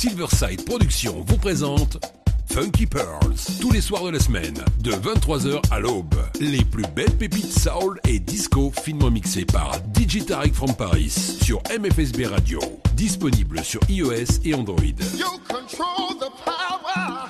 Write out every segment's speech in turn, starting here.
Silverside Productions vous présente Funky Pearls, tous les soirs de la semaine, de 23h à l'aube. Les plus belles pépites soul et disco finement mixées par Digitaric from Paris sur MFSB Radio, disponible sur iOS et Android. You control the power,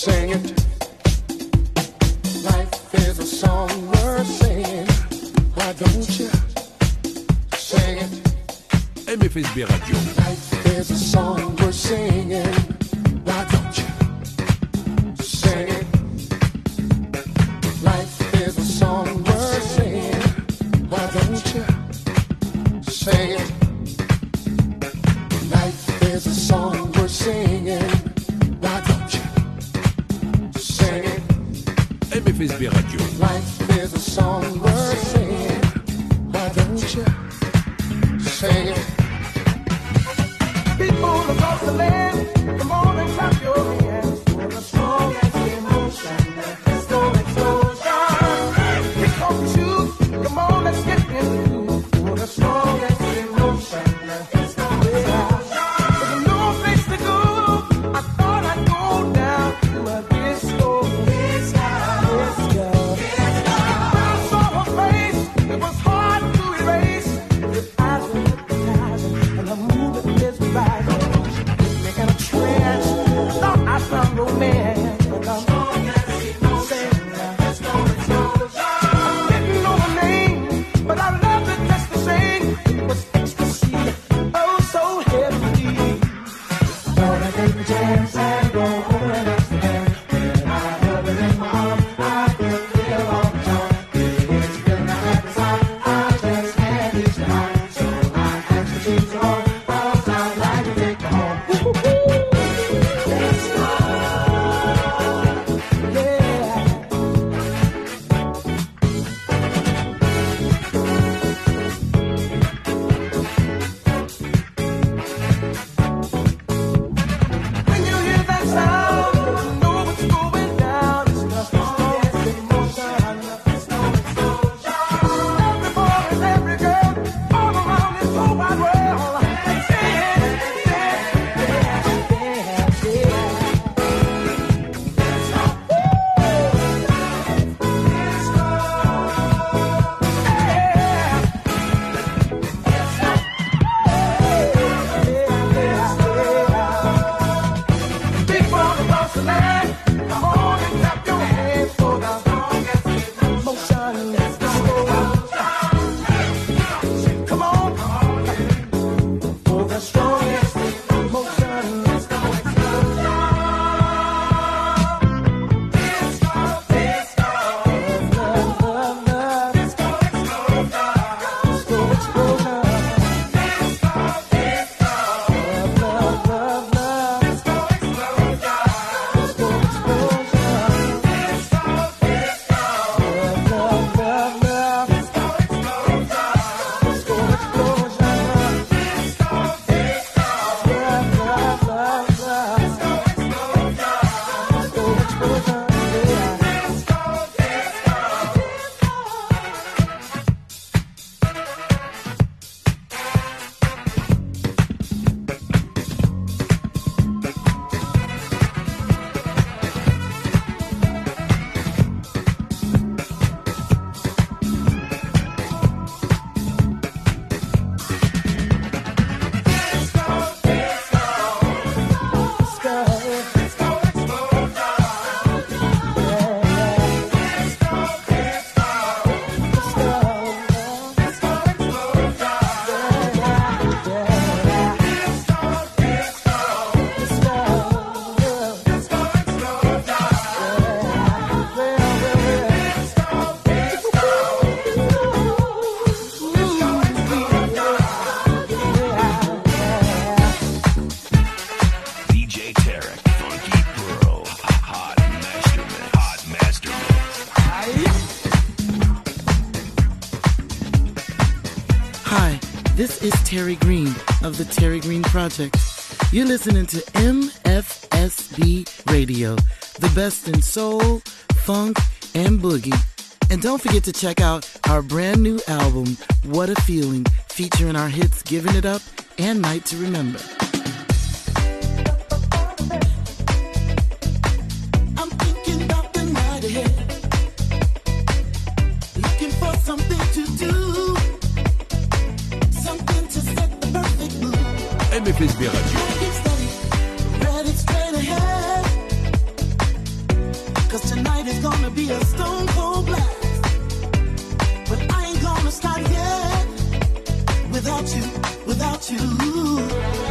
sing it. Life is a song we're singing. Why don't you sing it? MFSB Radio. Life is a song we're singing. You're listening to MFSB Radio, the best in soul, funk, and boogie. And don't forget to check out our brand new album, What a Feeling, featuring our hits Giving It Up and Night to Remember. MFSB Radio. Cause tonight is gonna be a stone cold blast. But I ain't gonna stop yet without you, without you.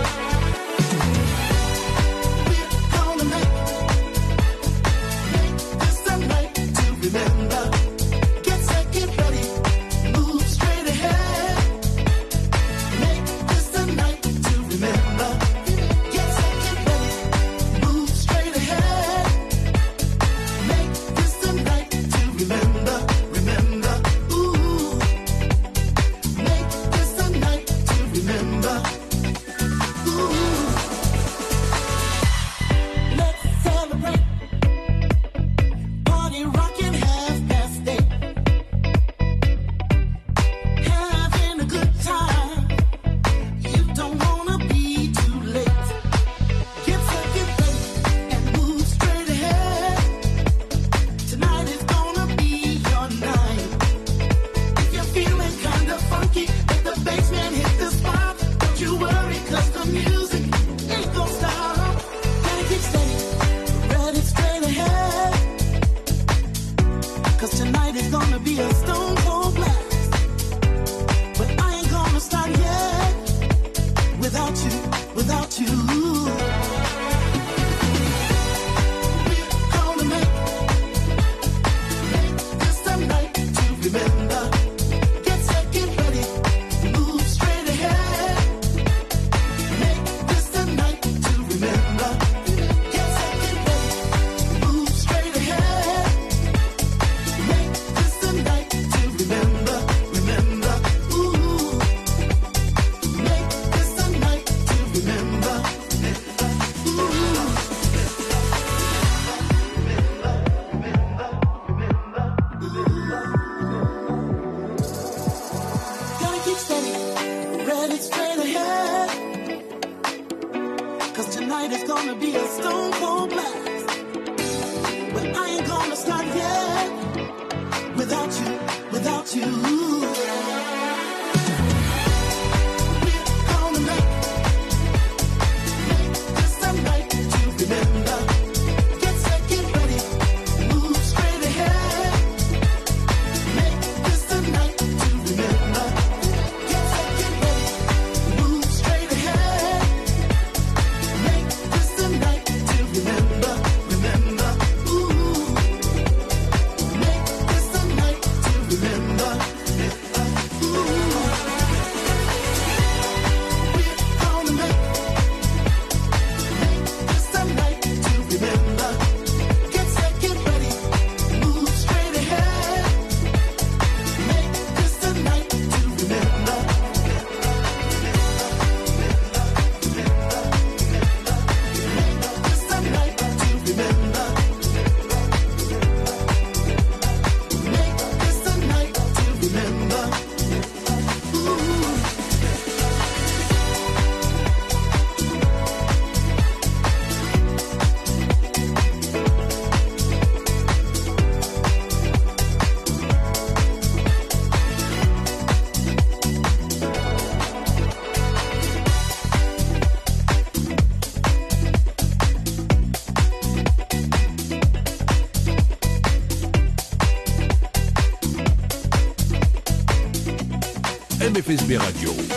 FSB Radio.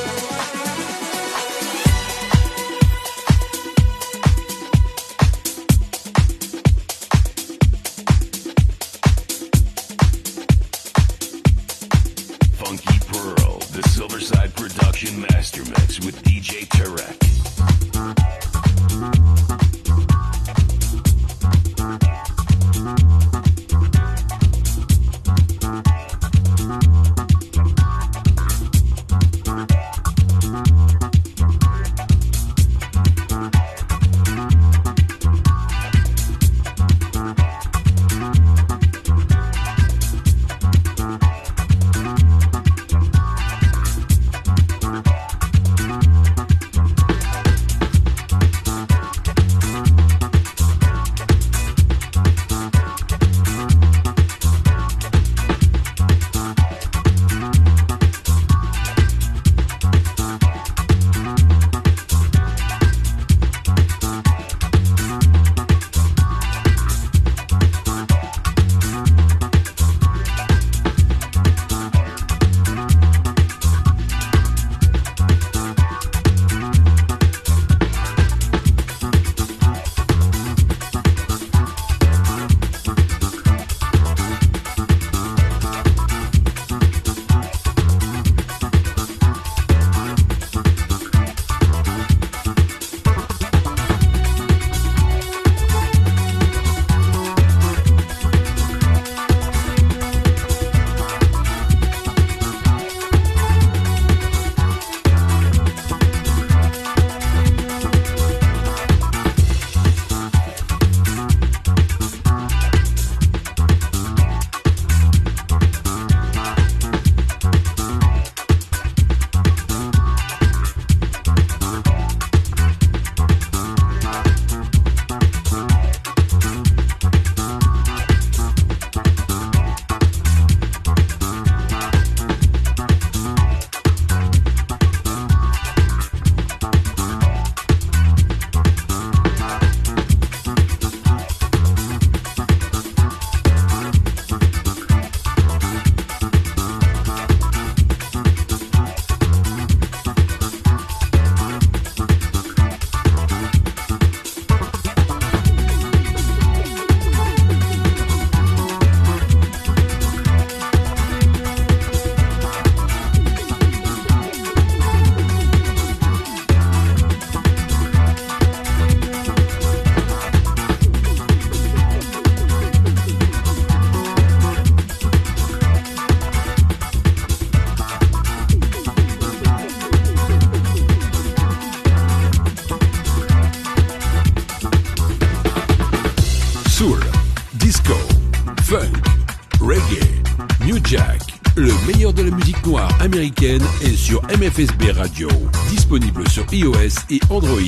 Américaine est sur MFSB Radio. Disponible sur iOS et Android.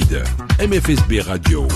MFSB Radio.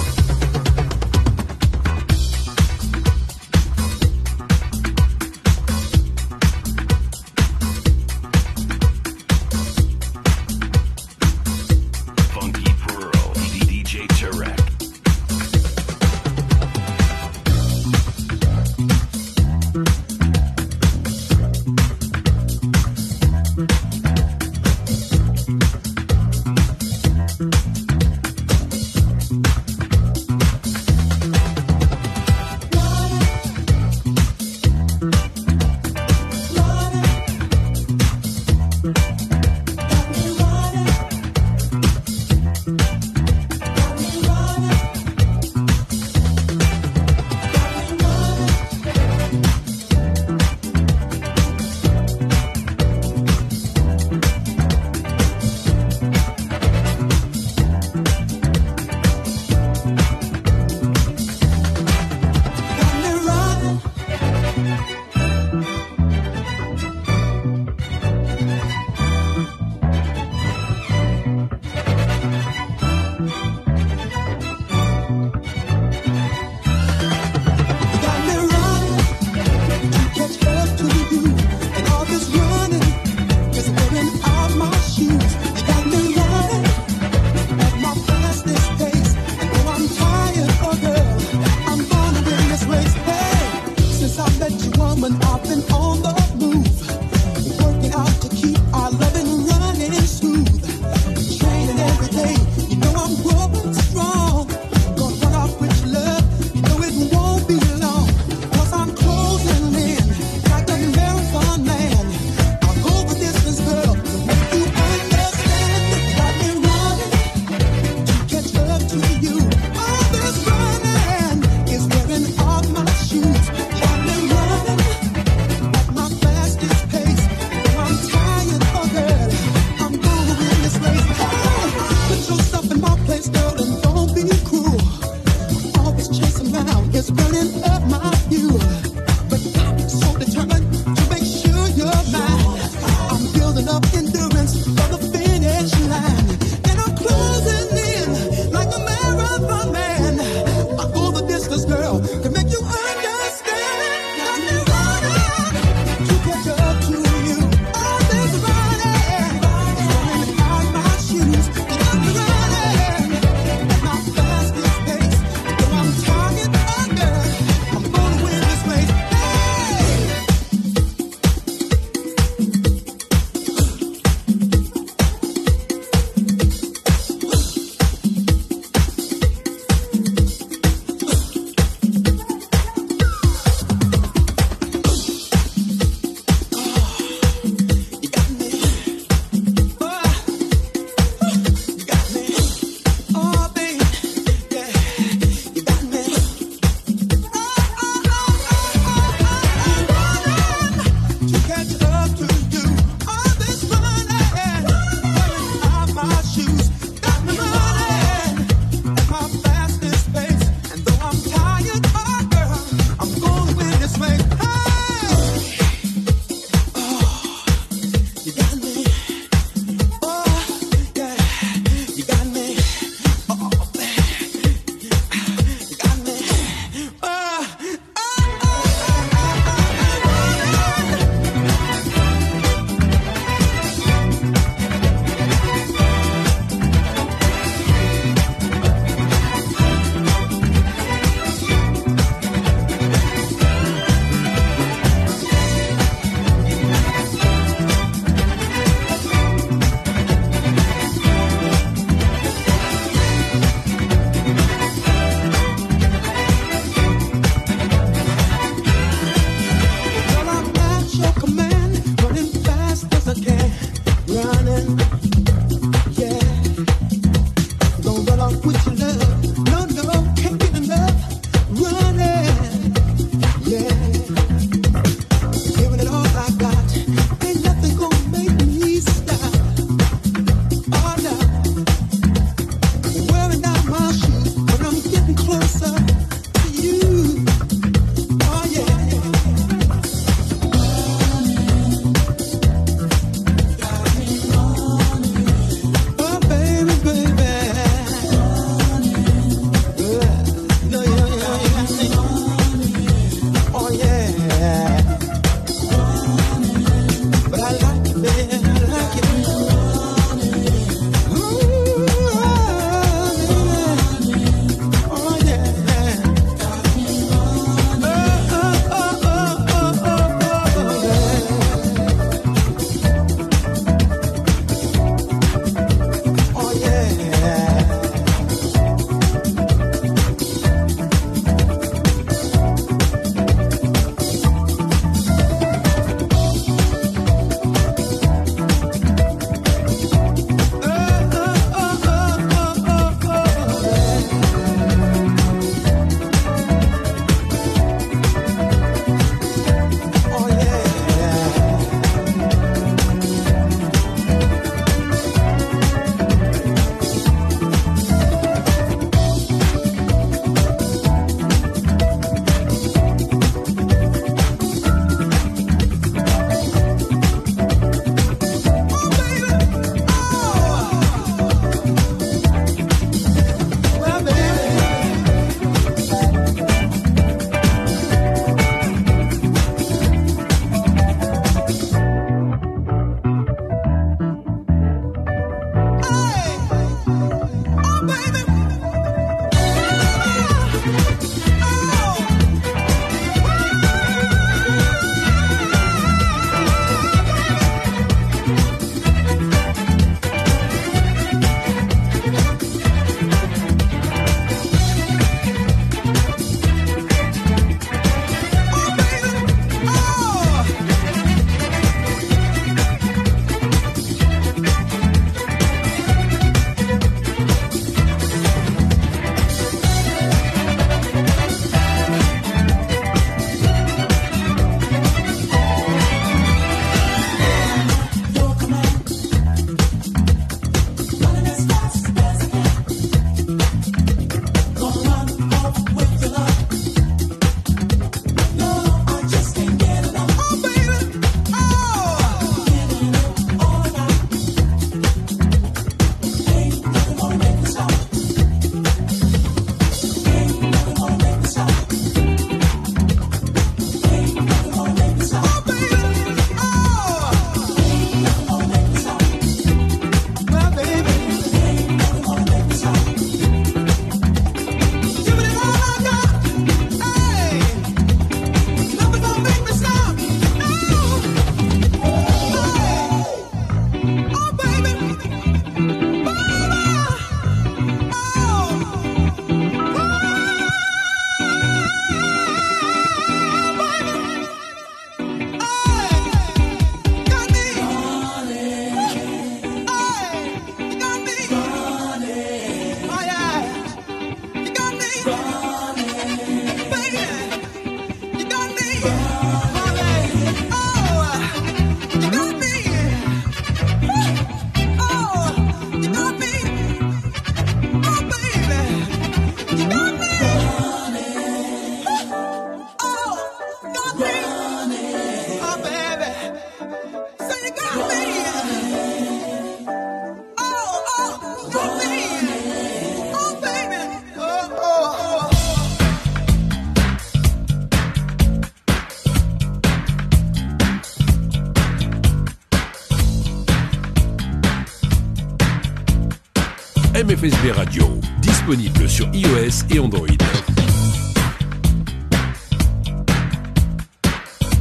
Radio, disponible sur iOS et Android.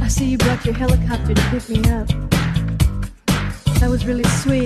I see you brought your helicopter to pick me up. That was really sweet.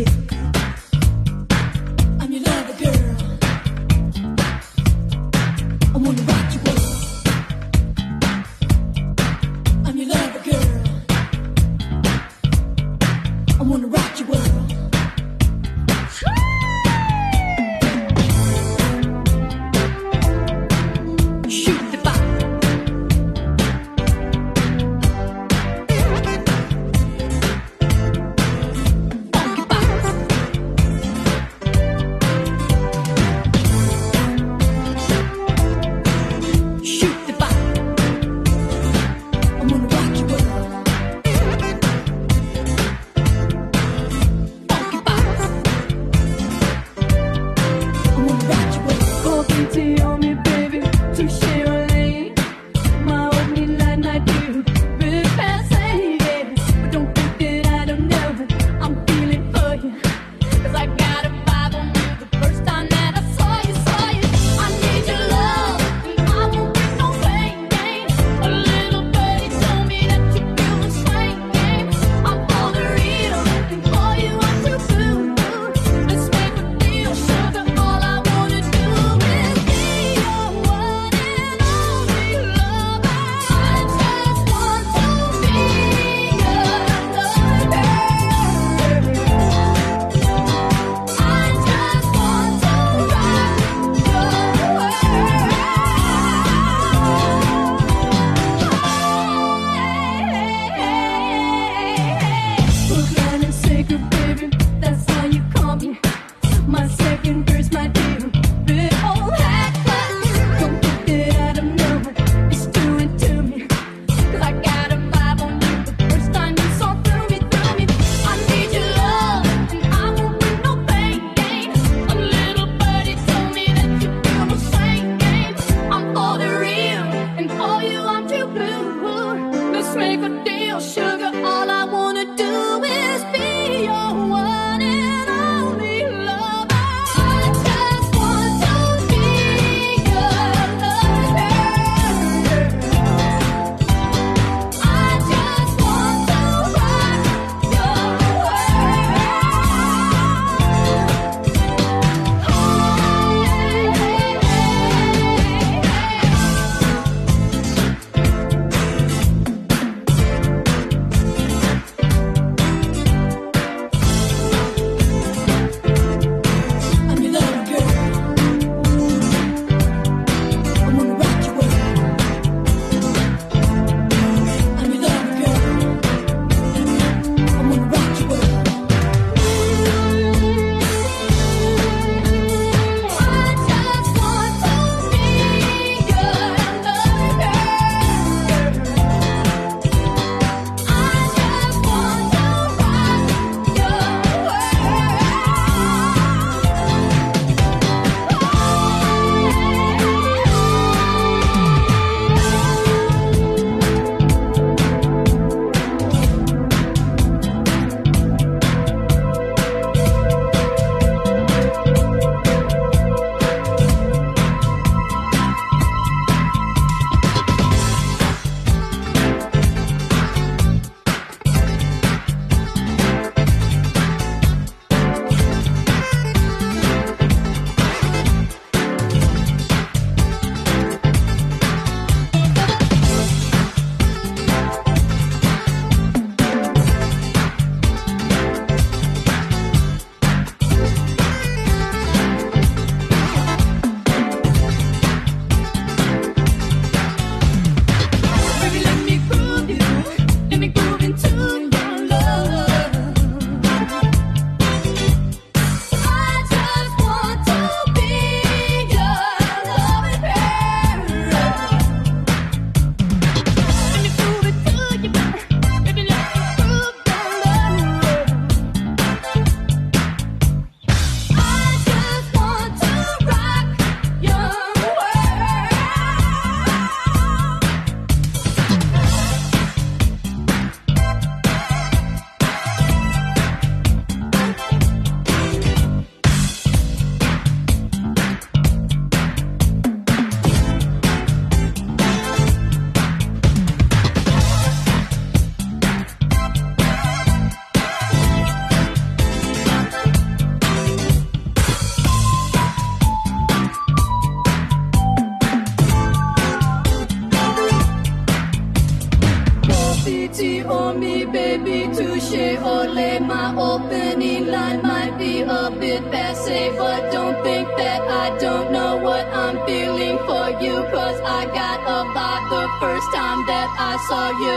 saw you.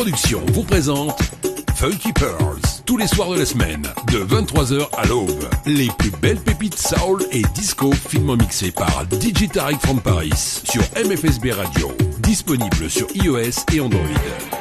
Productions vous présente Funky Pearls, tous les soirs de la semaine, de 23h à l'aube. Les plus belles pépites soul et disco finement mixées par DJ Tarek from Paris sur MFSB Radio. Disponible sur iOS et Android.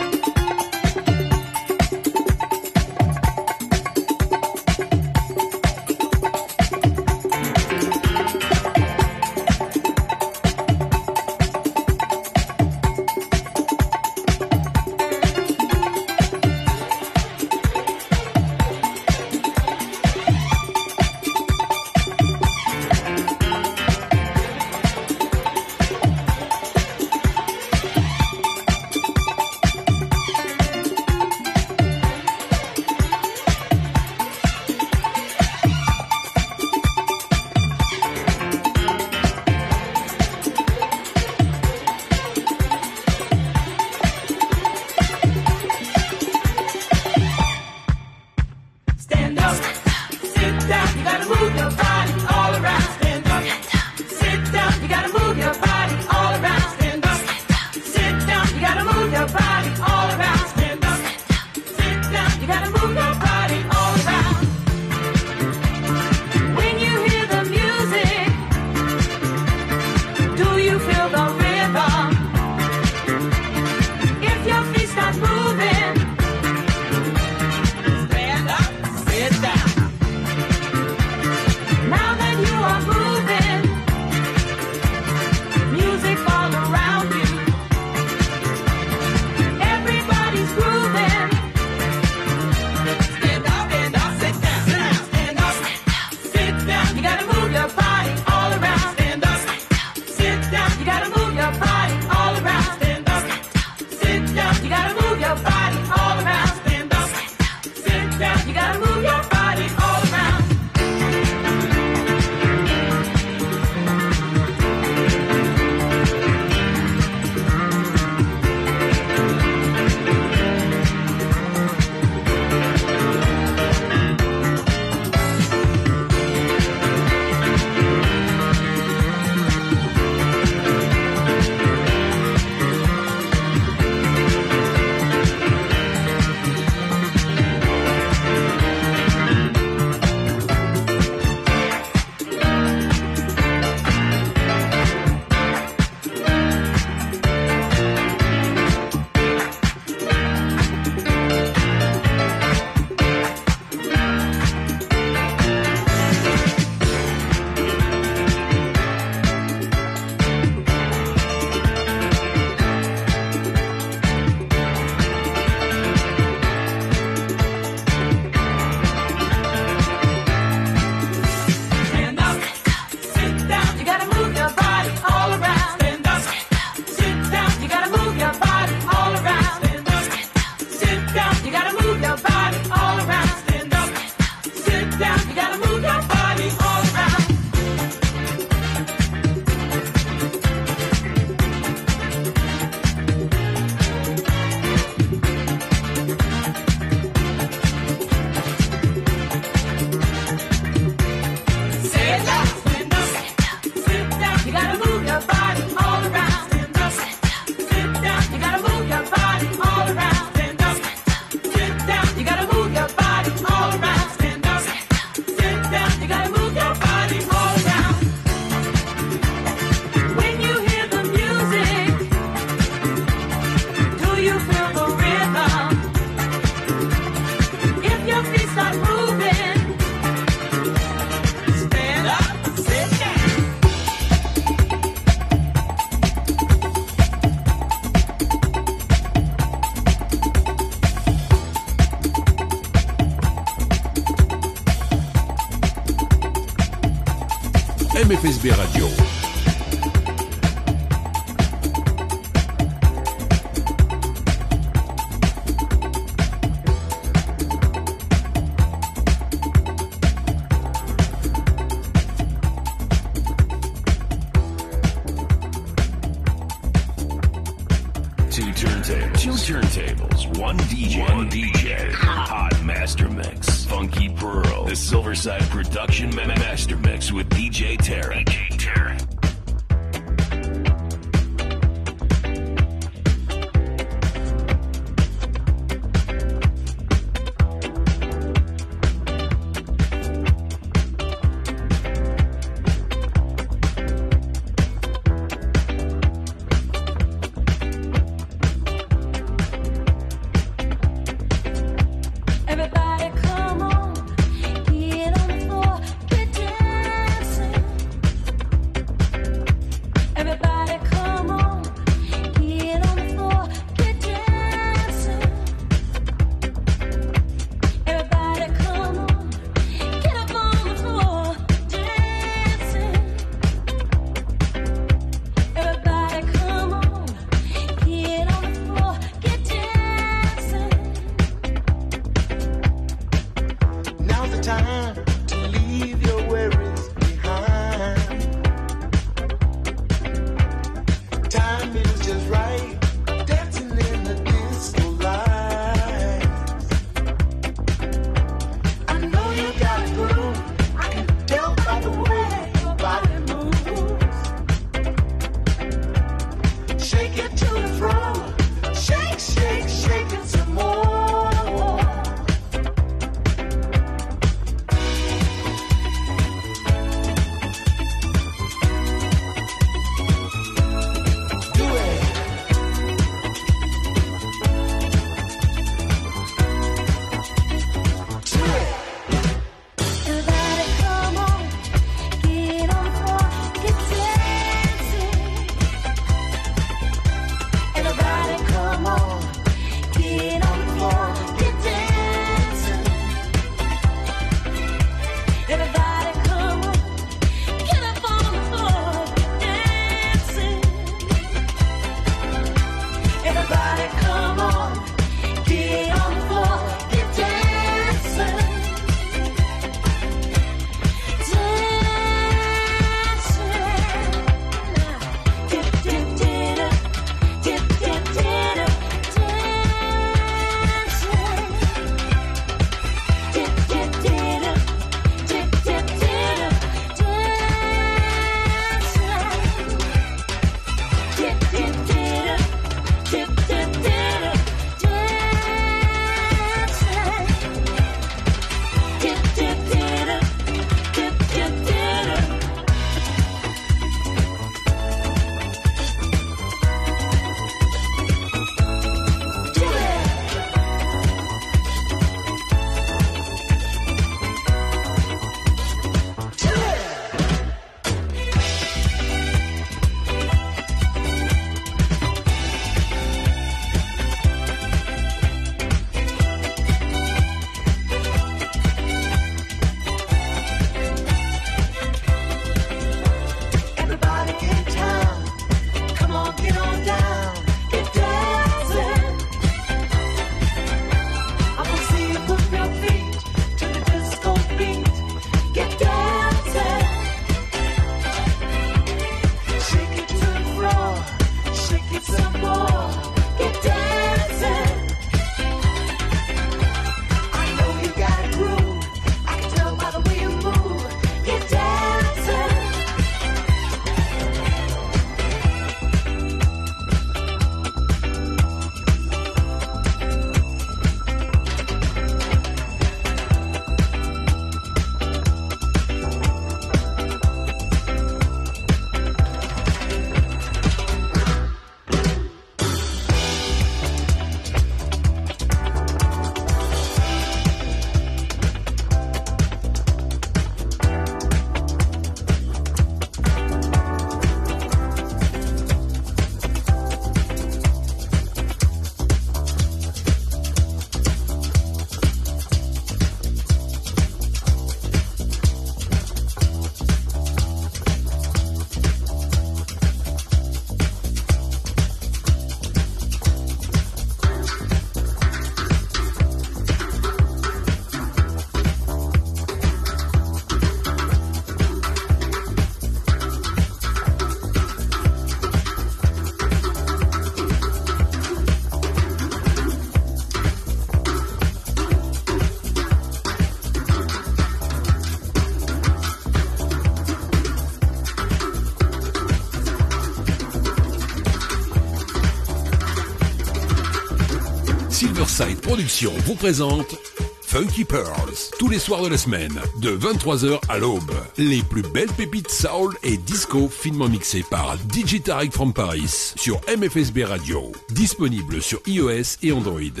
Productions vous présente Funky Pearls, tous les soirs de la semaine, de 23h à l'aube. Les plus belles pépites soul et disco finement mixées par DJ from Paris sur MFSB Radio, disponible sur iOS et Android.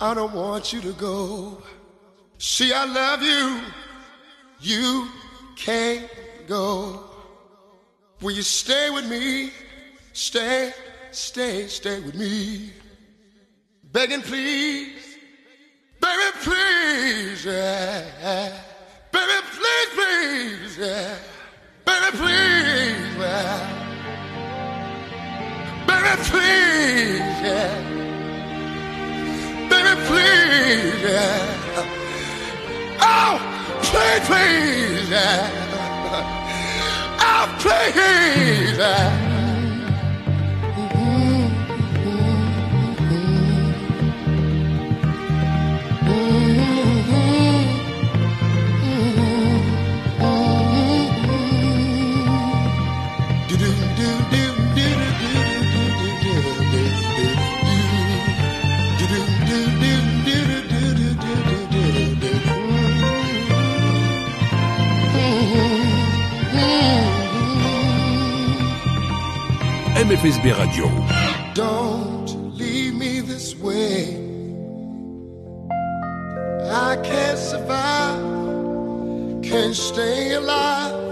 I don't want you to go. See, I love you. You can't go. Will you stay with me? Stay, stay, stay with me. begging, please, baby, please, yeah. baby, please, please, yeah. baby, please, yeah. baby, please, yeah. baby, please, yeah. oh, please, please, yeah. oh, please. Yeah. FSB Radio. Don't leave me this way. I can't survive, can't stay alive.